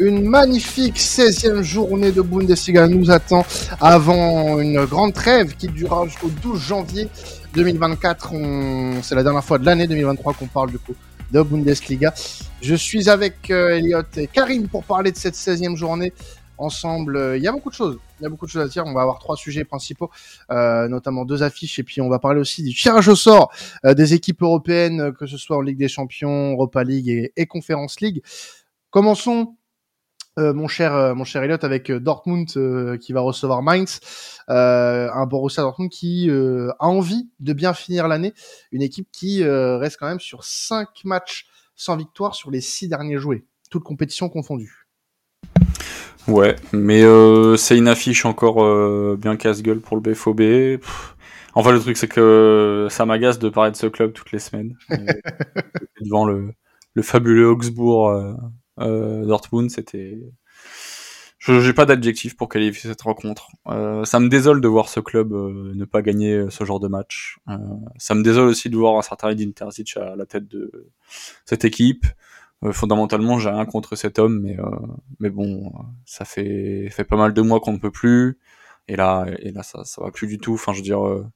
Une magnifique 16e journée de Bundesliga nous attend avant une grande trêve qui durera jusqu'au 12 janvier 2024. C'est la dernière fois de l'année 2023 qu'on parle du coup de Bundesliga. Je suis avec euh, Elliot et Karim pour parler de cette 16e journée ensemble. Il y a beaucoup de choses. Il y a beaucoup de choses à dire. On va avoir trois sujets principaux, euh, notamment deux affiches, et puis on va parler aussi du tirage au sort euh, des équipes européennes, que ce soit en Ligue des Champions, Europa League et, et Conference League. Commençons. Mon cher, mon cher Elliot, avec Dortmund qui va recevoir Mainz, un Borussia Dortmund qui a envie de bien finir l'année, une équipe qui reste quand même sur cinq matchs sans victoire sur les six derniers joués, toutes compétitions confondues. Ouais, mais euh, c'est une affiche encore euh, bien casse-gueule pour le BFOB. Enfin, le truc, c'est que ça m'agace de parler de ce club toutes les semaines. devant le, le fabuleux Augsbourg euh, euh Dortmund, c'était. Je n'ai pas d'adjectif pour qualifier cette rencontre. Euh, ça me désole de voir ce club ne pas gagner ce genre de match. ça me désole aussi de voir un certain Edin Terzic à la tête de cette équipe. Euh, fondamentalement, j'ai rien contre cet homme, mais euh, mais bon, ça fait fait pas mal de mois qu'on ne peut plus. Et là, et là, ça ça va plus du tout. Enfin, je veux dire, euh,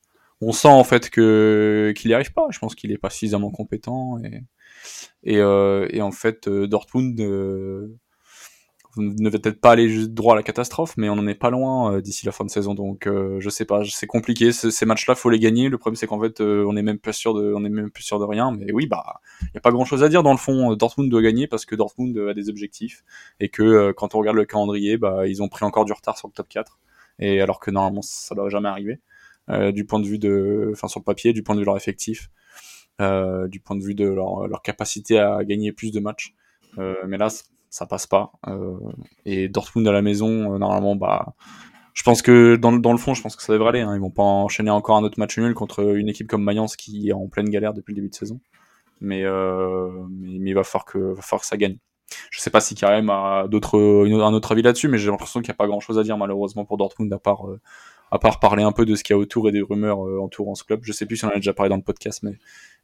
on sent en fait que qu'il n'y arrive pas. Je pense qu'il est pas suffisamment compétent et et, et en fait, Dortmund ne va peut-être pas aller droit à la catastrophe, mais on en est pas loin euh, d'ici la fin de saison. Donc euh, je sais pas, c'est compliqué. Ces matchs-là, faut les gagner. Le problème c'est qu'en fait, euh, on est même pas sûr de, on même plus sûr de rien. Mais oui, bah, y a pas grand-chose à dire dans le fond. Dortmund doit gagner parce que Dortmund a des objectifs et que quand on regarde le calendrier, bah, ils ont pris encore du retard sur le top 4. Et alors que normalement, ça doit jamais arriver. du point de vue de, enfin sur le papier, du point de vue de leur effectif, du point de vue de leur, leur capacité à gagner plus de matchs. mais là, ça passe pas. Euh, et Dortmund à la maison, euh, normalement, bah, je pense que dans, le fond, je pense que ça devrait aller. Hein. Ils vont pas enchaîner encore un autre match nul contre une équipe comme Mayence qui est en pleine galère depuis le début de saison. Mais, euh, mais, il va falloir, que, va falloir que ça gagne. Je sais pas si Karim a d'autres, un autre avis là-dessus, mais j'ai l'impression qu'il n'y a pas grand-chose à dire malheureusement pour Dortmund à part à part parler un peu de ce qu'il y a autour et des rumeurs euh, entourant ce club. Je sais plus si on en a déjà parlé dans le podcast, mais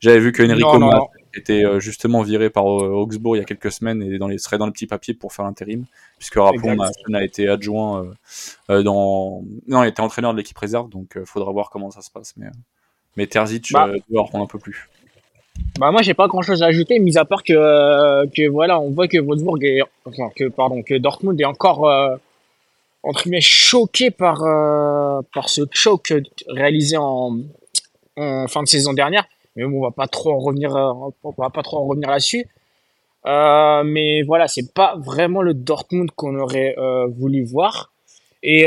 j'avais vu que Enrico Mas était euh, justement viré par euh, Augsbourg il y a quelques semaines et dans les, serait dans le petit papier pour faire l'intérim, puisque rappelons, a été adjoint dans, non, il était entraîneur de l'équipe réserve, donc il faudra voir comment ça se passe, mais mais Terzic bah, doit reprendre un peu plus. Bah moi j'ai pas grand chose à ajouter, mis à part que que voilà, on voit que Wolfsburg est, enfin, que pardon, que Dortmund est encore entre guillemets choqué par euh, par ce choc réalisé en, fin de saison dernière. Mais bon, on va pas trop en revenir euh, on va pas trop en revenir là-dessus. Euh, mais voilà c'est pas vraiment le Dortmund qu'on aurait voulu voir. Et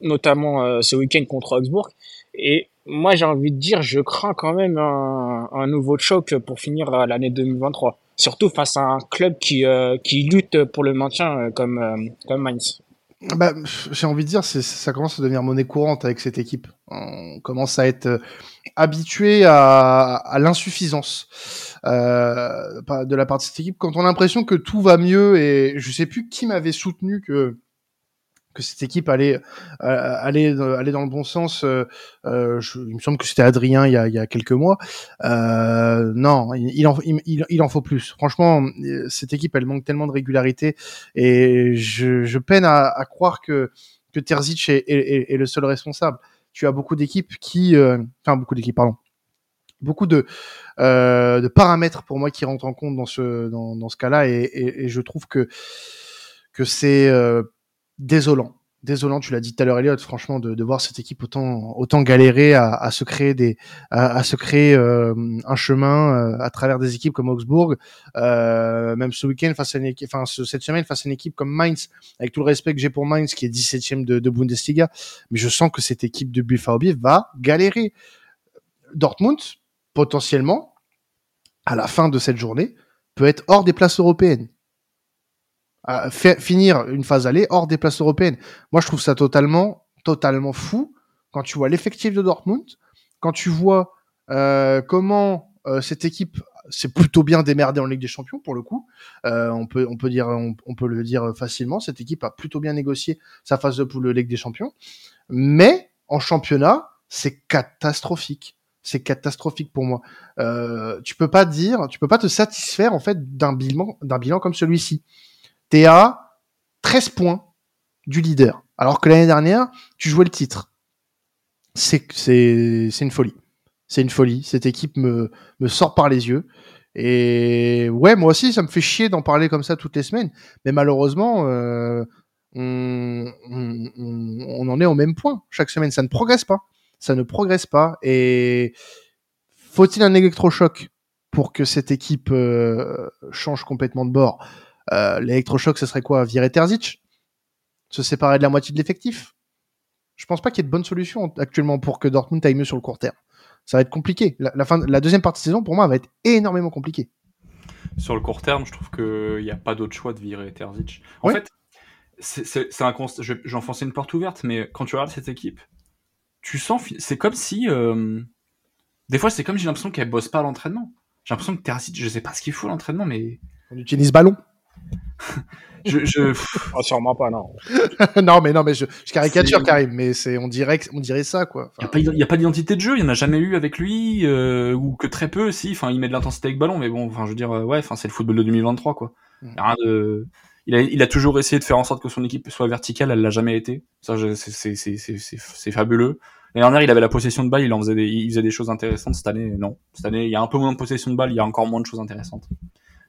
notamment ce week-end contre Augsbourg. Et moi j'ai envie de dire je crains quand même un, un nouveau choc pour finir l'année 2023 surtout face à un club qui qui lutte pour le maintien comme comme Mainz bah, j'ai envie de dire, ça commence à devenir monnaie courante avec cette équipe. On commence à être euh, habitué à, à l'insuffisance euh, de la part de cette équipe. Quand on a l'impression que tout va mieux, et je sais plus qui m'avait soutenu que cette équipe allait euh, aller aller dans le bon sens. Euh, euh, il me semble que c'était Adrien il y a, il y a quelques mois. Euh, non, il, en il, il, en faut plus. Franchement, cette équipe elle manque tellement de régularité et je, je peine à, croire que que Terzic est, est, le seul responsable. Tu as beaucoup d'équipes qui, euh, enfin beaucoup d'équipes, pardon, beaucoup de, euh, de paramètres pour moi qui rentrent en compte dans ce dans, dans ce cas-là et, et, je trouve que que c'est euh, désolant. Désolant, tu l'as dit tout à l'heure, Elliot, franchement, de, voir cette équipe autant, autant galérer à, à se créer des, à, se créer euh, un chemin euh, à travers des équipes comme Augsbourg, euh, même ce week-end face à une équipe, enfin cette semaine face à une équipe comme Mainz, avec tout le respect que j'ai pour Mainz, qui est 17e de, de, Bundesliga, mais je sens que cette équipe de BVB va galérer. Dortmund, potentiellement, à la fin de cette journée, peut être hors des places européennes finir une phase aller hors des places européennes. Moi, je trouve ça totalement, totalement fou quand tu vois l'effectif de Dortmund, quand tu vois euh, comment euh, cette équipe s'est plutôt bien démerdée en Ligue des Champions pour le coup. Euh, on peut, on peut dire, on, on, peut le dire facilement. Cette équipe a plutôt bien négocié sa phase de poule de Ligue des Champions, mais en championnat, c'est catastrophique c'est catastrophique pour moi. Euh, tu peux pas dire, tu peux pas te satisfaire en fait d'un bilan, d'un bilan comme celui-ci t'es à 13 points du leader. Alors que l'année dernière, tu jouais le titre. C'est, une folie. C'est une folie. Cette équipe me, me sort par les yeux. Et ouais, moi aussi, ça me fait chier d'en parler comme ça toutes les semaines. Mais malheureusement, euh, on, on, on, en est au même point chaque semaine. Ça ne progresse pas. Ça ne progresse pas. Et faut-il un électrochoc pour que cette équipe euh, change complètement de bord? Euh, L'électrochoc, ce serait quoi? Virer Terzic? Se séparer de la moitié de l'effectif? Je pense pas qu'il y ait de bonnes solutions actuellement pour que Dortmund aille mieux sur le court terme ça va être compliqué. La, fin, la deuxième partie de saison, pour moi, va être énormément compliquée. Sur le court terme, je trouve qu'il n'y a pas d'autre choix de virer Terzic. En fait, c'est un constat. J'enfonçais une porte ouverte, mais quand tu regardes cette équipe, tu sens. C'est comme si. Euh, des fois, c'est comme j'ai l'impression qu'elle bosse pas à l'entraînement. J'ai l'impression que Terzic, je sais pas ce qu'il faut à l'entraînement, mais. On utilise ballon. Je, je... Oh, sûrement pas, non. non, mais non, mais je, je caricature Karim, mais c'est, on dirait, on dirait ça, quoi. Il n'y a pas, d'identité de jeu, il n'y en a jamais eu avec lui, euh, ou que très peu, si. Enfin, il met de l'intensité avec ballon, mais bon, enfin, je veux dire, euh, ouais, enfin, c'est le football de 2023, quoi. Mm. rien de... il, a, il a toujours essayé de faire en sorte que son équipe soit verticale, elle l'a jamais été. Ça, c'est fabuleux. L'année dernière, il avait la possession de balle, il en faisait des, il faisait des choses intéressantes. Cette année, non. Cette année, il y a un peu moins de possession de balle, il y a encore moins de choses intéressantes.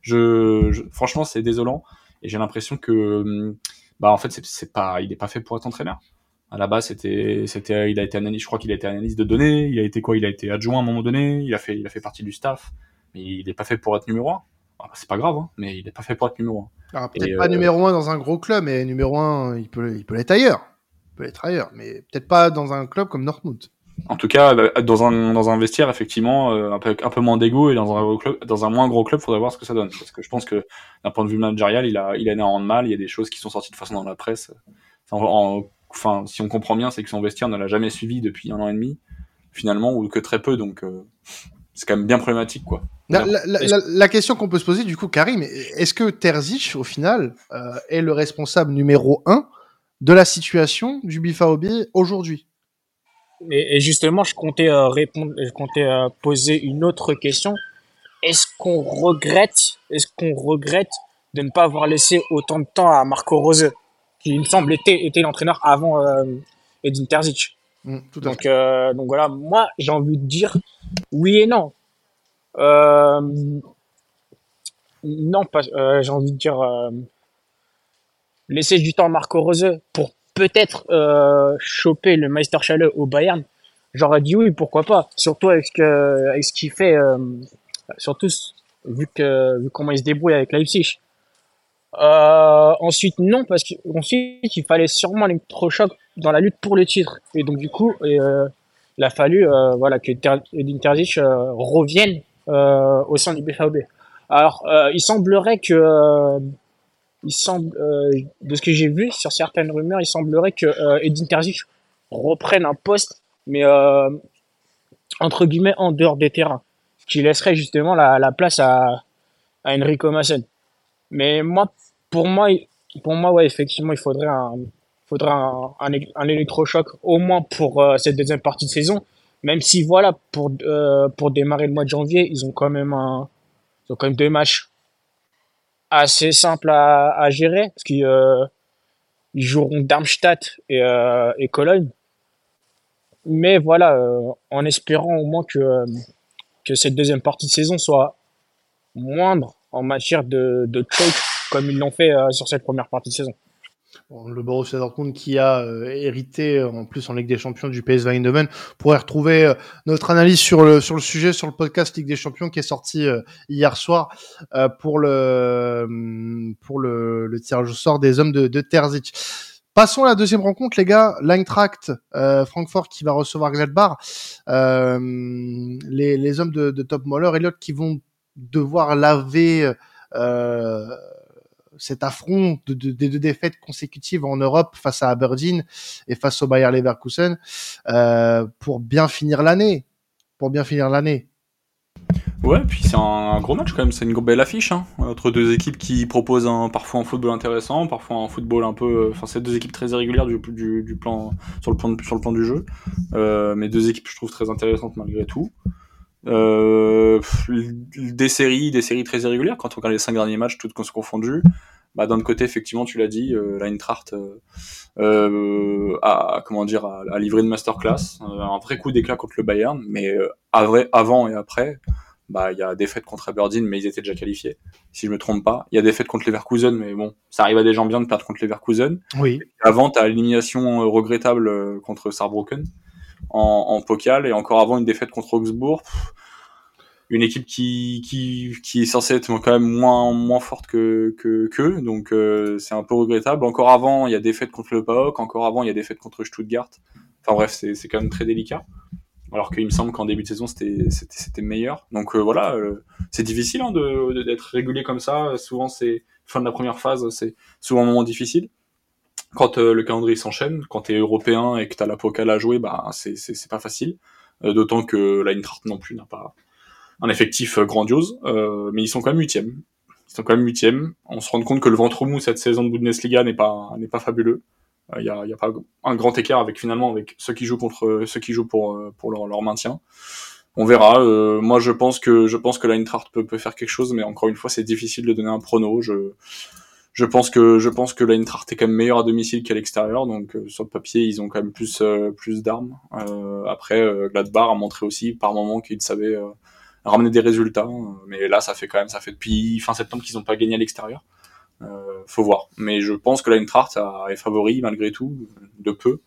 Je franchement, c'est désolant. Et j'ai l'impression que, hum, bah, en fait, c'est pas, il est pas fait pour être entraîneur. À la base, c'était, c'était, il a été analyste, je crois qu'il a été analyste de données. Il a été quoi? Il a été adjoint à un moment donné. Il a fait, il a fait partie du staff. Mais il n'est pas fait pour être numéro un. c'est pas grave, hein, mais il n'est pas fait pour être numéro un. peut-être pas euh, numéro un dans un gros club, mais numéro un, il peut, il peut l'être ailleurs. Il peut l'être ailleurs, mais peut-être pas dans un club comme Northwood. En tout cas, bah, dans un, dans un vestiaire, effectivement, euh, un, peu, un peu moins d'ego et dans un, club, dans un moins gros club, faudrait voir ce que ça donne. Parce que je pense que d'un point de vue managérial, il a, il a énormément de mal. Il y a des choses qui sont sorties de façon dans la presse. Enfin, si on comprend bien, c'est que son vestiaire ne l'a jamais suivi depuis un an et demi, finalement, ou que très peu. Donc, euh, c'est quand même bien problématique, quoi. La, la, la, la question qu'on peut se poser, du coup, Karim, est-ce que Terzic, au final, euh, est le responsable numéro un de la situation du BFAOB aujourd'hui? Et, justement, je comptais euh, répondre, je comptais euh, poser une autre question. Est-ce qu'on regrette, est-ce qu'on regrette de ne pas avoir laissé autant de temps à Marco Rose, qui il me semble était, était l'entraîneur avant euh, Edin Terzic? Mm, donc, donc voilà, moi j'ai envie de dire oui et non. Non, pas, j'ai envie de dire laisser du temps à Marco Rose pour peut-être euh, choper le Meisterschale au Bayern, j'aurais dit oui, pourquoi pas. Surtout avec ce qu'il fait, euh, surtout vu que comment il se débrouille avec Leipzig. Euh, ensuite non parce qu'ensuite il fallait sûrement l'électrochoc dans la lutte pour le titre et donc du coup il a fallu voilà que Edin revienne au sein du BVB. Alors il semblerait que il semble, euh, de ce que j'ai vu sur certaines rumeurs, il semblerait que euh, Edin Terzic reprenne un poste, mais euh, entre guillemets en dehors des terrains, qui laisserait justement la, la place à, à Enrico Massen. Mais moi, pour moi, pour moi, ouais, effectivement, il faudrait un, faudrait un, un, électrochoc au moins pour euh, cette deuxième partie de saison. Même si voilà, pour euh, pour démarrer le mois de janvier, ils ont quand même un, ils ont quand même deux matchs assez simple à, à gérer parce qu'ils euh, joueront Darmstadt et, euh, et Cologne. Mais voilà, euh, en espérant au moins que, euh, que cette deuxième partie de saison soit moindre en matière de, de choke comme ils l'ont fait euh, sur cette première partie de saison le Borussia Dortmund qui a euh, hérité euh, en plus en Ligue des Champions du PSV Eindhoven pourrait retrouver euh, notre analyse sur le sur le sujet sur le podcast Ligue des Champions qui est sorti hier soir pour le pour le, le tirage au sort des hommes de, de Terzic. Passons à la deuxième rencontre, les gars. L'Eintracht euh, Francfort qui va recevoir Gladbach. Euh, les, les hommes de, de Top Moller, Elliott qui vont devoir laver euh, cet affront de, des deux défaites consécutives en Europe face à Aberdeen et face au Bayer Leverkusen euh, pour bien finir l'année. Pour bien finir l'année. Ouais, puis c'est un gros match quand même, c'est une belle affiche hein, entre deux équipes qui proposent parfois un football intéressant, parfois un football un peu, enfin c'est deux équipes très irrégulières du, plan sur le plan sur le plan du jeu, euh, mais deux équipes je trouve très intéressantes malgré tout. Euh, des séries, des séries très irrégulières quand on regarde les cinq derniers matchs toutes confondues. bah, d'un côté, effectivement, tu l'as dit, euh, euh, euh, a, comment dire, a, livré une masterclass, un vrai coup d'éclat contre le Bayern, mais avant et après, bah, il y a des fêtes contre Aberdeen, mais ils étaient déjà qualifiés, si je me trompe pas. Il y a des fêtes contre Leverkusen, mais bon, ça arrive à des gens bien de perdre contre Leverkusen. Oui. avant, t'as l'élimination regrettable contre Saarbrücken en, en pokal, et encore avant une défaite contre Augsbourg une équipe qui, qui, qui est censée être quand même moins, moins forte que que donc euh, c'est un peu regrettable. Encore avant, il y a des fêtes contre le PAOK, encore avant, il y a des fêtes contre Stuttgart. Enfin bref, c'est, c'est quand même très délicat. Alors qu'il me semble qu'en début de saison, c'était, c'était, c'était meilleur. Donc euh, voilà, euh, c'est difficile hein, de, d'être régulier comme ça. Souvent, c'est fin de la première phase, c'est souvent un moment difficile. Quand le calendrier s'enchaîne, quand t'es européen et que t'as la Pokal à jouer, bah c'est, c'est, c'est pas facile. D'autant que la non plus n'a pas un effectif euh, grandiose, euh, mais ils sont quand même huitièmes. Ils sont quand même huitièmes. On se rend compte que le ventre mou cette saison de Bundesliga n'est pas n'est pas fabuleux. Il euh, y a, y a pas un grand écart avec finalement avec ceux qui jouent contre ceux qui jouent pour pour leur, maintien. On verra. Euh, moi, je pense que je pense que l'Eintracht peut, peut faire quelque chose, mais encore une fois, c'est difficile de donner un prono. Je je pense que je pense que l'Eintracht est quand même meilleur à domicile qu'à l'extérieur, donc sur le papier, ils ont quand même plus plus d'armes. après, Gladbach a montré aussi par moments qu'ils savaient ramener des résultats. Euh, mais là, ça fait quand même, ça fait depuis fin septembre qu'ils n'ont pas gagné à l'extérieur. Euh, faut voir. Mais je pense que l'Eintracht est favori malgré tout, de peu.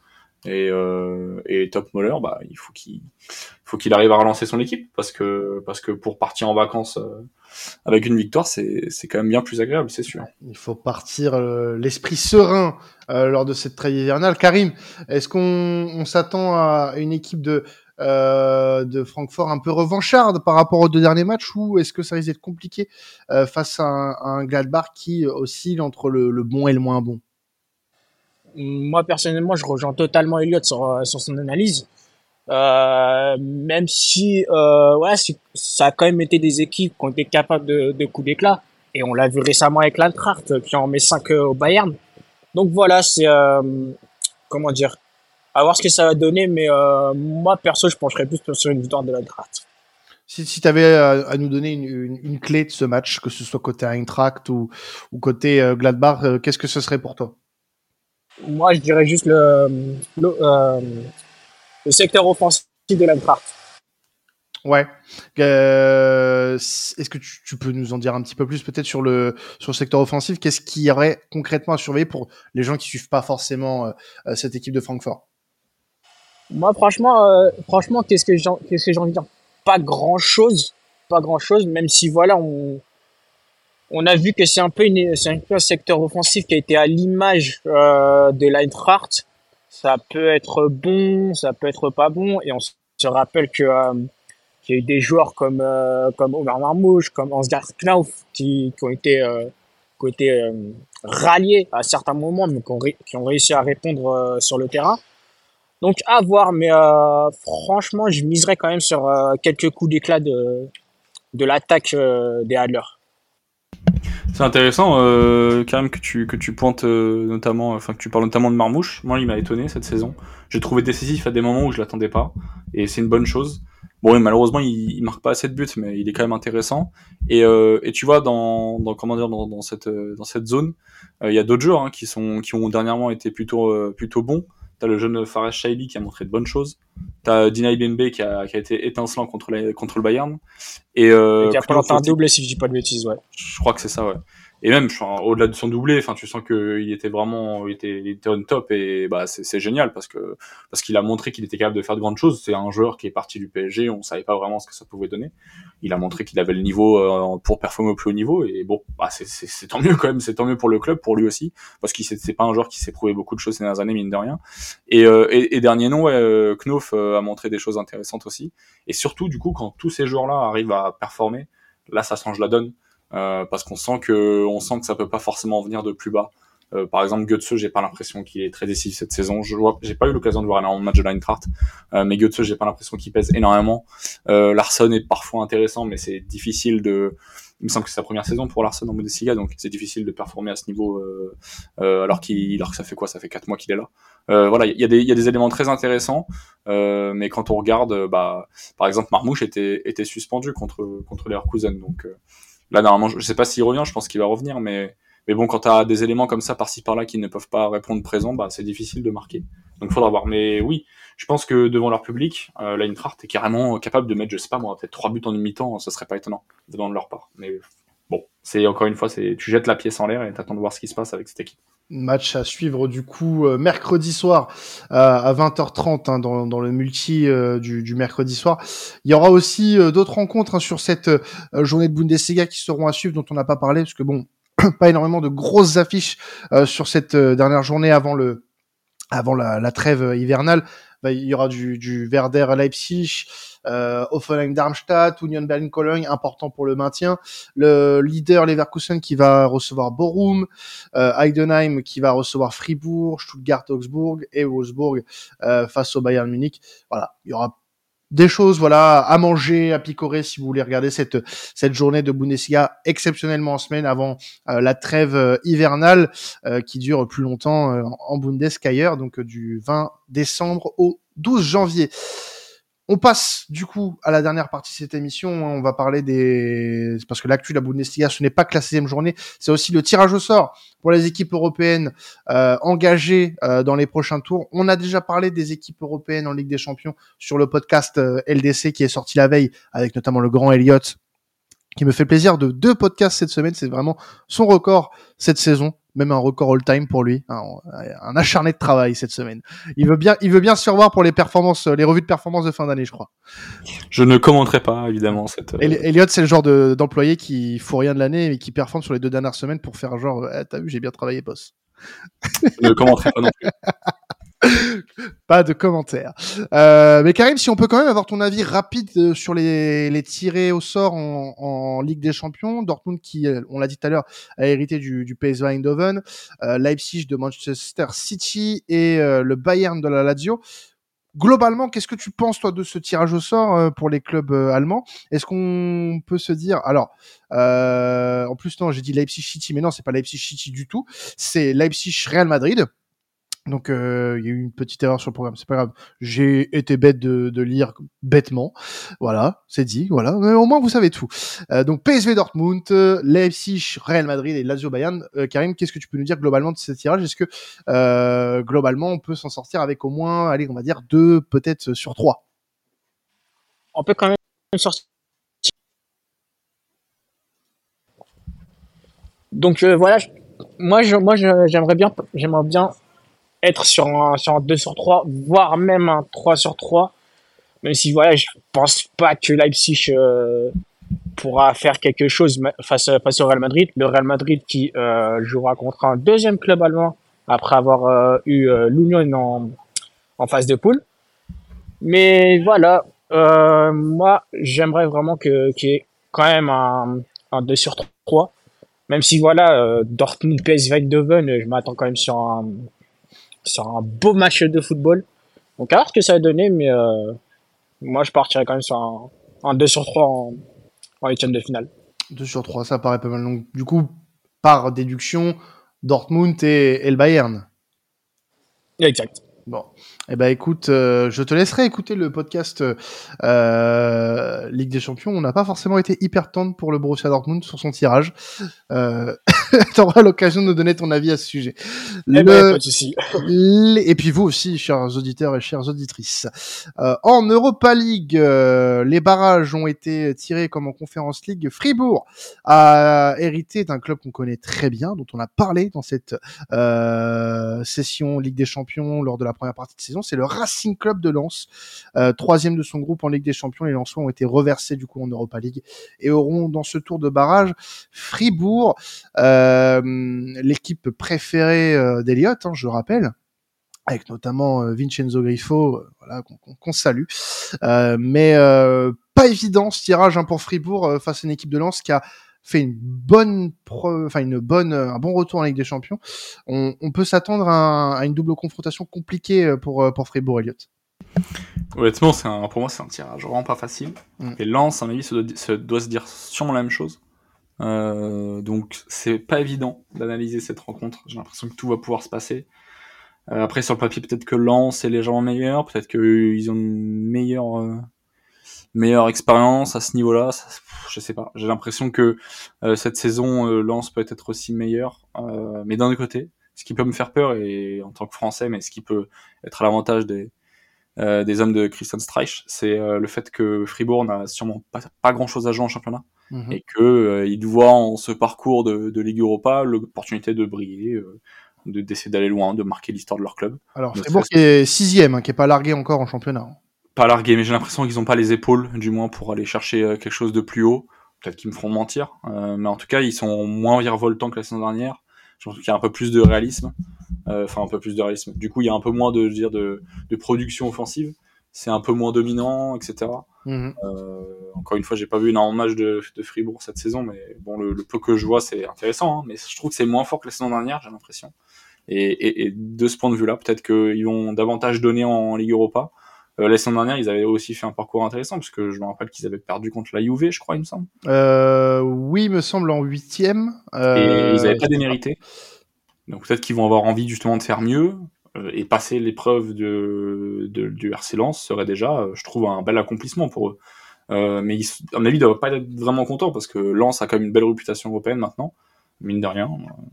Et, euh, et Top Moller, bah, il faut qu'il faut qu'il arrive à relancer son équipe parce que parce que pour partir en vacances euh, avec une victoire, c'est c'est quand même bien plus agréable, c'est sûr. Il faut partir euh, l'esprit serein euh, lors de cette trêve hivernale. Karim, est-ce qu'on on, s'attend à une équipe de euh, de Francfort un peu revancharde par rapport aux deux derniers matchs ou est-ce que ça risque d'être compliqué euh, face à un, un, Gladbach qui oscille entre le, le, bon et le moins bon? Moi personnellement, je rejoins totalement Elliott sur, sur son analyse. Euh, même si euh, ouais, ça a quand même été des équipes qui ont été capables de, de coups d'éclat et on l'a vu récemment avec l'Eintracht qui en met 5 au Bayern. Donc voilà, c'est comment dire à voir ce que ça va donner, mais euh, moi, perso, je pencherais plus sur une victoire de l'Eintracht. Si, si tu avais à, à, nous donner une, une, une, clé de ce match, que ce soit côté Eintracht ou, ou côté euh, Gladbach, euh, qu'est-ce que ce serait pour toi? Moi, je dirais juste le, le, euh, le secteur offensif de l'Eintracht. Ouais. Euh, Est-ce que tu, tu, peux nous en dire un petit peu plus peut-être sur le sur le secteur offensif? Qu'est-ce qu'il y aurait concrètement à surveiller pour les gens qui suivent pas forcément euh, cette équipe de Francfort? Moi, franchement, euh, franchement, qu'est-ce que j'ai, qu'est-ce que j'ai envie de dire? Pas grand-chose, pas grand-chose. Même si voilà, on, on a vu que c'est un peu une, c'est un peu un secteur offensif qui a été à l'image euh, de l'Eintracht. Ça peut être bon, ça peut être pas bon, et on se rappelle que euh, qu'il y a eu des joueurs comme euh, comme Omar Marmouche, comme Ansgar Knauf, qui, qui ont été euh, qui ont été euh, ralliés à certains moments, mais qui ont, qui ont réussi à répondre sur le terrain. Donc à voir, mais franchement, je miserais quand même sur quelques coups d'éclat de, de l'attaque des Adler. C'est intéressant, euh, même que tu que tu pointes euh, notamment, enfin que tu parles notamment de Marmouche. Moi, il m'a étonné cette saison. J'ai trouvé décisif à des moments où je l'attendais pas, et c'est une bonne chose. Bon, malheureusement, il, il marque pas assez de buts, mais il est quand même intéressant. Et, euh, et tu vois, dans, dans comment dire, dans, dans cette dans cette zone, il y a d'autres joueurs hein, qui sont qui ont dernièrement été plutôt plutôt bons. T'as le jeune Fares Shaibi qui a montré de bonnes choses. T'as Dina Bembe qui a, qui a été étincelant contre, la, contre le Bayern. Et, euh, et qui a un doublé si je dis pas de bêtises, ouais. Je crois que c'est ça, ouais et même au-delà de son doublé enfin tu sens qu'il était vraiment il était, il était on top et bah c'est génial parce que parce qu'il a montré qu'il était capable de faire de grandes choses. C'est un joueur qui est parti du PSG on savait pas vraiment ce que ça pouvait donner. Il a montré qu'il avait le niveau euh, pour performer au plus haut niveau et bon bah c'est tant mieux quand même c'est tant mieux pour le club pour lui aussi parce qu'il c'est pas un joueur qui s'est prouvé beaucoup de choses ces dernières années mine de rien. Et, euh, et, et, dernier nom ouais, euh, Knof a montré des choses intéressantes aussi. Et surtout du coup quand tous ces joueurs là arrivent à performer là ça change la donne. euh, parce qu'on sent que on sent que ça peut pas forcément venir de plus bas. Euh, par exemple, Götze, j'ai pas l'impression qu'il est très décisif cette saison. Je vois, j'ai pas eu l'occasion de voir de matchs de l'Eintracht, euh, mais Götze, j'ai pas l'impression qu'il pèse énormément. Euh, Larson est parfois intéressant, mais c'est difficile de. Il me semble que c'est sa première saison pour Larson en Bundesliga, donc c'est difficile de performer à ce niveau, euh, euh, alors qu'il, alors que ça fait quoi? Ça fait quatre mois qu'il est là. Euh, voilà, il y a des, y a des éléments très intéressants, mais quand on regarde, bah, par exemple, Marmouche était, était suspendu contre contre Leverkusen, donc Là, normalement, je sais pas s'il revient, je pense qu'il va revenir, mais bon, quand tu as des éléments comme ça par-ci par-là qui ne peuvent pas répondre présent, bah, c'est difficile de marquer. Donc il faudra voir. Mais oui, je pense que devant leur public, euh, est carrément capable de mettre, je sais pas moi, peut-être trois buts en une mi-temps, ce serait pas étonnant devant leur part. Mais bon, c'est encore une fois, c'est tu jettes la pièce en l'air et t'attends de voir ce qui se passe avec cette équipe. Match à suivre du coup euh, mercredi soir euh, à 20h30 hein, dans, dans, le multi euh, du, du, mercredi soir. Il y aura aussi d'autres rencontres hein, sur cette journée de Bundesliga qui seront à suivre dont on n'a pas parlé parce que bon, pas énormément de grosses affiches sur cette dernière journée avant le avant la, la trêve hivernale. Bah, il y aura du, du Werder Leipzig, euh, Offenheim Darmstadt, Union Berlin Cologne, important pour le maintien. Le leader Leverkusen qui va recevoir Borum, euh, Heidenheim qui va recevoir Fribourg, Stuttgart Augsburg et Wolfsburg euh, face au Bayern Munich. Voilà, il y aura des choses voilà à manger, à picorer si vous voulez regarder cette cette journée de Bundesliga exceptionnellement en semaine avant euh, la trêve euh, hivernale euh, qui dure plus longtemps en Bundes qu'ailleurs donc du 20 décembre au 12 janvier. On passe du coup à la dernière partie de cette émission. On va parler des parce que l'actu de la Bundesliga, ce n'est pas que la 16 journée, c'est aussi le tirage au sort pour les équipes européennes euh, engagées euh, dans les prochains tours. On a déjà parlé des équipes européennes en Ligue des Champions sur le podcast euh, LDC qui est sorti la veille avec notamment le grand Elliott qui me fait plaisir de deux podcasts cette semaine. C'est vraiment son record cette saison même un record all-time pour lui, un, acharné de travail cette semaine. Il veut bien, il veut bien se revoir pour les performances, les revues de performance de fin d'année, je crois. Je ne commenterai pas évidemment cette. Euh, Elliot, c'est le genre d'employé qui fout rien de l'année et qui performe sur les deux dernières semaines pour faire genre, eh, t'as vu, j'ai bien travaillé, boss. Je ne commenterai pas non plus. pas de commentaires. Euh, mais Karim, si on peut quand même avoir ton avis rapide euh, sur les, les tirés au sort en, en, Ligue des Champions. Dortmund qui, euh, on l'a dit tout à l'heure, a hérité du, du PSV Eindhoven, euh, Leipzig de Manchester City et euh, le Bayern de la Lazio. Globalement, qu'est-ce que tu penses toi de ce tirage au sort pour les clubs allemands? Est-ce qu'on peut se dire, alors, en plus non, j'ai dit Leipzig City, mais non, c'est pas Leipzig City du tout, c'est Leipzig Real Madrid. Donc euh, il y a eu une petite erreur sur le programme, c'est pas grave. J'ai été bête de, de, lire bêtement. Voilà, c'est dit, voilà. Mais au moins vous savez tout. Euh, donc PSV Dortmund, Leipzig, Real Madrid et Lazio Bayern. Euh, Karim, qu'est-ce que tu peux nous dire globalement de ce tirage Est-ce que euh, globalement on peut s'en sortir avec au moins, allez, on va dire deux, peut-être sur trois? On peut quand même sortir. Donc euh, voilà, moi je, moi j'aimerais bien, j'aimerais bien être sur un, sur un 2 sur 3, voire même un 3 sur 3. Même si, voilà, je pense pas que Leipzig euh, pourra faire quelque chose face, face au Real Madrid. Le Real Madrid qui euh, jouera contre un deuxième club allemand après avoir euh, eu l'Union en, en phase de poule. Mais voilà, moi, j'aimerais vraiment que qu'il y ait quand même un, un 2 sur 3. Même si, voilà, Dortmund, PSV Eindhoven, je m'attends quand même sur un, sur un beau match de football. Donc à voir ce que ça va donner, mais euh, moi je partirais quand même sur un, un 2 sur 3 en, en de finale. 2 sur 3, ça paraît pas mal. Donc du coup, par déduction, Dortmund et, et le Bayern. Exact. Bon, eh ben écoute, euh, je te laisserai écouter le podcast euh, Ligue des Champions. On n'a pas forcément été hyper tendre pour le Borussia Dortmund sur son tirage. Euh, T'auras l'occasion de nous donner ton avis à ce sujet. Eh ben, pas de Et puis vous aussi, chers auditeurs et chères auditrices. Euh, en Europa League, euh, les barrages ont été tirés comme en Conférence League. Fribourg a hérité d'un club qu'on connaît très bien, dont on a parlé dans cette euh, session Ligue des Champions lors de la première partie de C'est le Racing Club de Lens, euh, troisième de son groupe en Ligue des Champions. Les Lensois ont été reversés du coup en Europa League et auront dans ce tour de barrage Fribourg. Euh, l'équipe préférée euh, d'Eliott, hein, je le rappelle avec notamment Vincenzo Griffo, qu'on salue. mais pas évident ce tirage hein, pour Fribourg face à une équipe de Lens qui a fait une bonne, enfin une bonne, un bon retour en Ligue des Champions. On, peut s'attendre à, une double confrontation compliquée pour pour Fribourg, Elliott. Honnêtement, c'est pour moi c'est un tirage vraiment pas facile. Mm. Et Lens, à mon avis, ça doit, doit se dire sûrement la même chose. Euh, donc c'est pas évident d'analyser cette rencontre. J'ai l'impression que tout va pouvoir se passer. Euh, après sur le papier peut-être que Lens est légèrement meilleur, peut-être qu'ils ont une meilleure, euh, meilleure expérience à ce niveau-là. Je sais pas. J'ai l'impression que cette saison Lens peut être aussi meilleure, mais d'un autre côté, ce qui peut me faire peur et en tant que Français, mais ce qui peut être à l'avantage des euh, des hommes de Christian Streich, c'est euh, le fait que Fribourg n'a sûrement pas, pas grand-chose à jouer en championnat mhm. et que euh, ils voient en ce parcours de, de Ligue Europa l'opportunité de briller, de d'essayer d'aller loin, de marquer l'histoire de leur club. Alors Fribourg qui est sixième, hein, qui est pas largué encore en championnat. Pas largué, mais j'ai l'impression qu'ils n'ont pas les épaules, du moins pour aller chercher quelque chose de plus haut. Peut-être qu'ils me feront mentir, mais en tout cas ils sont moins virevoltants que la saison dernière. Je pense qu'il y a un peu plus de réalisme. Euh, enfin un peu plus de réalisme. Du coup, il y a un peu moins de, dire, de, de production offensive. C'est un peu moins dominant, etc. Mhm. Euh, encore une fois, j'ai pas vu énormément de matchs de, de, Fribourg cette saison, mais bon, le, peu que je vois, c'est intéressant. Hein, mais je trouve que c'est moins fort que la saison dernière, j'ai l'impression. Et, et, et, de ce point de vue-là, peut-être qu'ils vont davantage donner en, Ligue Europa. Euh, la saison dernière, ils avaient aussi fait un parcours intéressant, parce que je me rappelle qu'ils avaient perdu contre la Juve, je crois, il me semble. Euh, oui, il me semble en huitième. Euh, et ils n'avaient pas démérité. Donc peut-être qu'ils vont avoir envie justement de faire mieux euh, et passer l'épreuve de, de, du RC Lens serait déjà, je trouve, un bel accomplissement pour eux. Mais ils, à mon avis, ils doivent pas être vraiment contents parce que Lens a quand même une belle réputation européenne maintenant, mine de rien.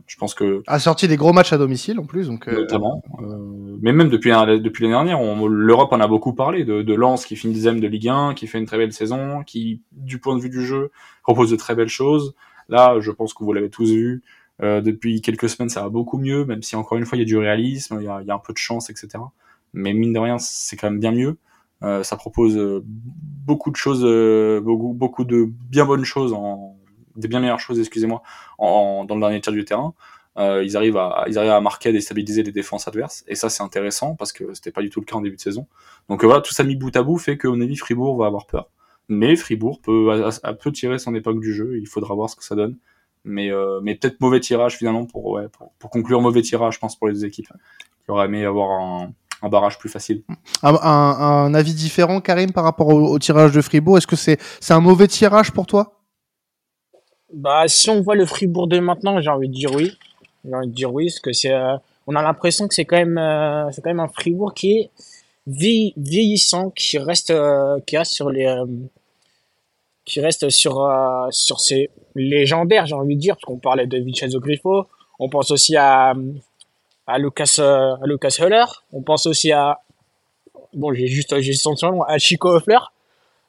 Je pense que a sorti des gros matchs à domicile en plus, donc notamment. mais même depuis depuis l'année dernière, l'Europe en a beaucoup parlé de, de Lens qui finit deuxième de Ligue 1, qui fait une très belle saison, qui, du point de vue du jeu, propose de très belles choses. Là, je pense que vous l'avez tous vu. Euh, depuis quelques semaines, ça va beaucoup mieux, même si encore une fois, il y a du réalisme, il y a, il y a un peu de chance, etc. Mais mine de rien, c'est quand même bien mieux. Euh, ça propose euh, beaucoup de choses, euh, beaucoup, beaucoup de bien bonnes choses, en, des bien meilleures choses, excusez-moi, dans le dernier tiers du terrain. Euh, ils arrivent à, ils arrivent à marquer, à déstabiliser les défenses adverses, et ça c'est intéressant parce que c'était pas du tout le cas en début de saison. Donc voilà, tout ça mis bout à bout fait que mon avis Fribourg va avoir peur, mais Fribourg peut, peut tirer son époque du jeu. Il faudra voir ce que ça donne mais euh, mais peut-être mauvais tirage finalement pour pour, conclure mauvais tirage je pense pour les deux équipes qui auraient aimé avoir un, barrage plus facile un, un, avis différent Karim par rapport au, tirage de Fribourg? Est-ce que c'est c'est un mauvais tirage pour toi? Bah si on voit le Fribourg de maintenant j'ai envie de dire oui. J'ai envie de dire oui parce que c'est euh, on a l'impression que c'est quand même euh, c'est quand même un Fribourg qui est vieillissant qui reste qui reste sur les qui reste sur euh, sur ces légendaires, j'ai envie de dire, parce qu'on parlait de Vincenzo Griffo, on pense aussi à à Lucas euh, à Lucas Heller, on pense aussi à bon j'ai juste j'ai son nom à Chico Hoffler.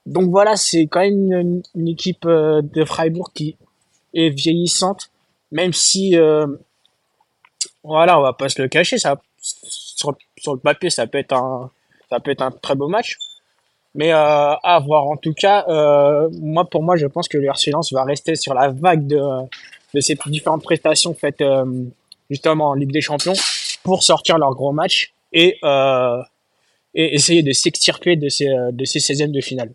Donc voilà, c'est quand même une, équipe euh, de Freiburg qui est vieillissante, même si voilà, on va pas se le cacher, ça sur, sur le papier ça peut être un ça peut être un très beau match. Mais euh, à voir. En tout cas, euh, moi pour moi, je pense que le va rester sur la vague de, de ces différentes prestations faites euh, justement en Ligue des Champions pour sortir leur gros match et, euh, et essayer de s'extirper de ces, de ces 16e de finale.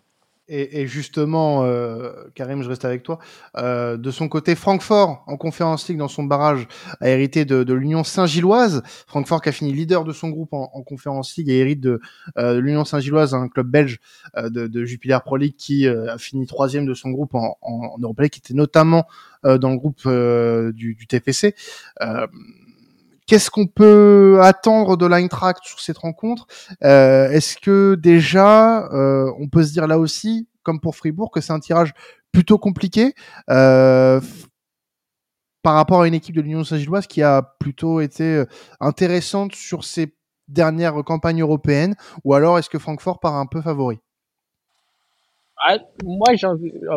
Et, et, justement, euh, Karim, je reste avec toi. Euh, de son côté, Francfort, en conférence League dans son barrage, a hérité de, de l'Union Saint-Gilloise. Francfort qui a fini leader de son groupe en, en conférence League et hérite de, euh, l'Union Saint-Gilloise, un club belge euh, de, de, Jupiler Pro League qui euh, a fini troisième de son groupe en, en, en Europe League, qui était notamment euh, dans le groupe du, du, TFC. Qu'est-ce qu'on peut attendre de l'Eintracht sur cette rencontre? Euh, Est-ce que déjà, euh, on peut se dire là aussi, comme pour Fribourg, que c'est un tirage plutôt compliqué euh, par rapport à une équipe de l'Union Saint-Gilloise qui a plutôt été intéressante sur ses dernières campagnes européennes? Ou alors est-ce que Francfort part un peu favori? Ah, moi,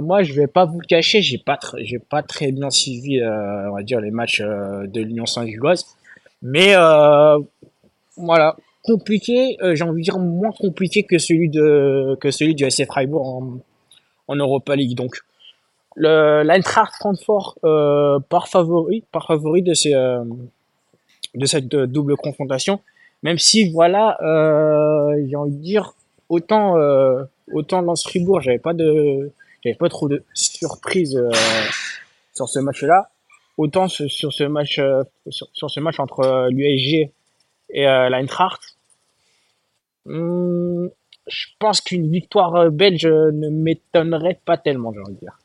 moi, je vais pas vous cacher, j'ai pas, j'ai pas très bien suivi, on va dire, les matchs de l'Union Saint-Gilloise. Mais euh, voilà, compliqué, euh, j'ai envie de dire moins compliqué que celui de que celui du SF Freiburg en, en Europa League. Donc le l'Eintracht Francfort euh, par favori par favori de ces euh, de cette double confrontation. Même si voilà, euh, j'ai envie de dire autant euh, autant Lens Fribourg, j'avais pas de j'avais pas trop de surprise sur ce match-là autant sur ce match euh, sur, ce match entre euh, l'USG et euh, l'Eintracht hmm, je pense qu'une victoire belge ne m'étonnerait pas tellement j'ai envie de dire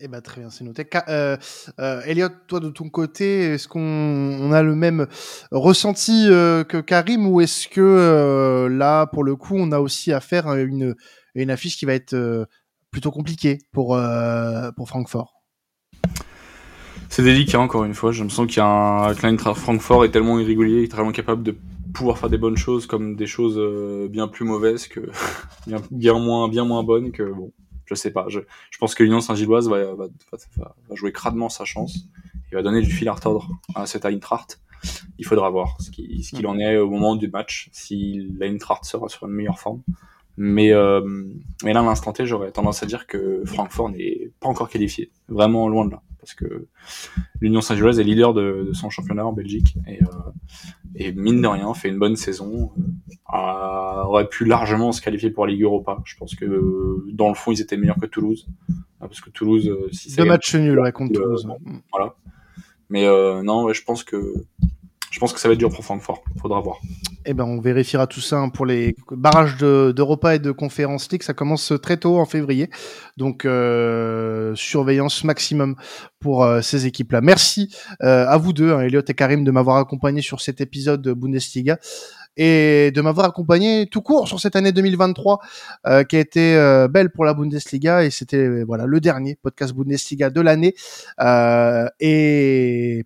eh ben, très bien, c'est noté. Euh, Elliot, toi de ton côté, est-ce qu'on on a le même ressenti que Karim ou est-ce que là, pour le coup, on a aussi affaire à une, une affiche qui va être plutôt compliquée pour Francfort? C'est délicat encore une fois. Je me sens qu'il y a un Klein Francfort est tellement irrégulier, est tellement capable de pouvoir faire des bonnes choses comme des choses bien plus mauvaises que bien, moins bien moins bonnes que bon je sais pas. Je, je pense que l'Union Saint-Gilloise va, va, va, va, jouer crânement sa chance. Il va donner du fil à retordre à cette Eintracht. Il faudra voir ce qu'il ce qu'il en est au moment du match, si l'Eintracht sera sur une meilleure forme. Mais, euh, mais là, à l'instant T, j'aurais tendance à dire que Francfort n'est pas encore qualifié. Vraiment loin de là. Parce que l'Union Saint-Gilloise est leader de, de, son championnat en Belgique. Et, euh, et mine de rien, fait une bonne saison. Euh, aurait pu largement se qualifier pour la Ligue Europa. Je pense que dans le fond, ils étaient meilleurs que Toulouse. Parce que Toulouse, euh, si Deux matchs nuls ouais, contre Toulouse. voilà. Mais euh, non, ouais, je pense que je pense que ça va être dur pour Francfort. Faudra voir. Eh ben, on vérifiera tout ça hein, pour les barrages d'Europa et de Conférence League. Ça commence très tôt en février, donc euh, surveillance maximum pour euh, ces équipes-là. Merci euh, à vous deux, hein, Elliot et Karim, de m'avoir accompagné sur cet épisode de Bundesliga et de m'avoir accompagné tout court sur cette année 2023 euh, qui a été euh, belle pour la Bundesliga et c'était voilà le dernier podcast Bundesliga de l'année euh, et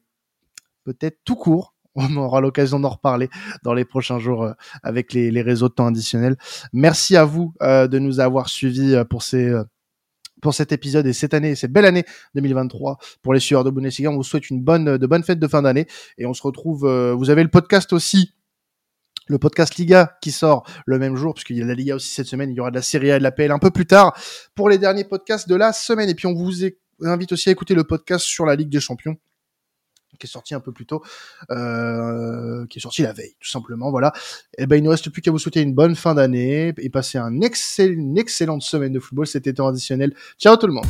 peut-être tout court on aura l'occasion d'en reparler dans les prochains jours euh, avec les, réseaux de temps additionnels. Merci à vous euh, de nous avoir suivis euh, pour ces pour cet épisode et cette année, cette belle année 2023 pour les sueurs de Bundesliga. On vous souhaite une bonne, de bonnes fêtes de fin d'année et on se retrouve. vous avez le podcast aussi, le podcast Liga qui sort le même jour puisqu'il y a la Liga aussi cette semaine. Il y aura de la Serie A et de la PL un peu plus tard pour les derniers podcasts de la semaine. Et puis on vous invite aussi à écouter le podcast sur la Ligue des Champions qui est sorti un peu plus tôt, euh, qui est sorti la veille, tout simplement. Voilà. Et eh ben, il ne reste plus qu'à vous souhaiter une bonne fin d'année et passer une excellente semaine de football. C'était temps additionnel. Ciao tout le monde.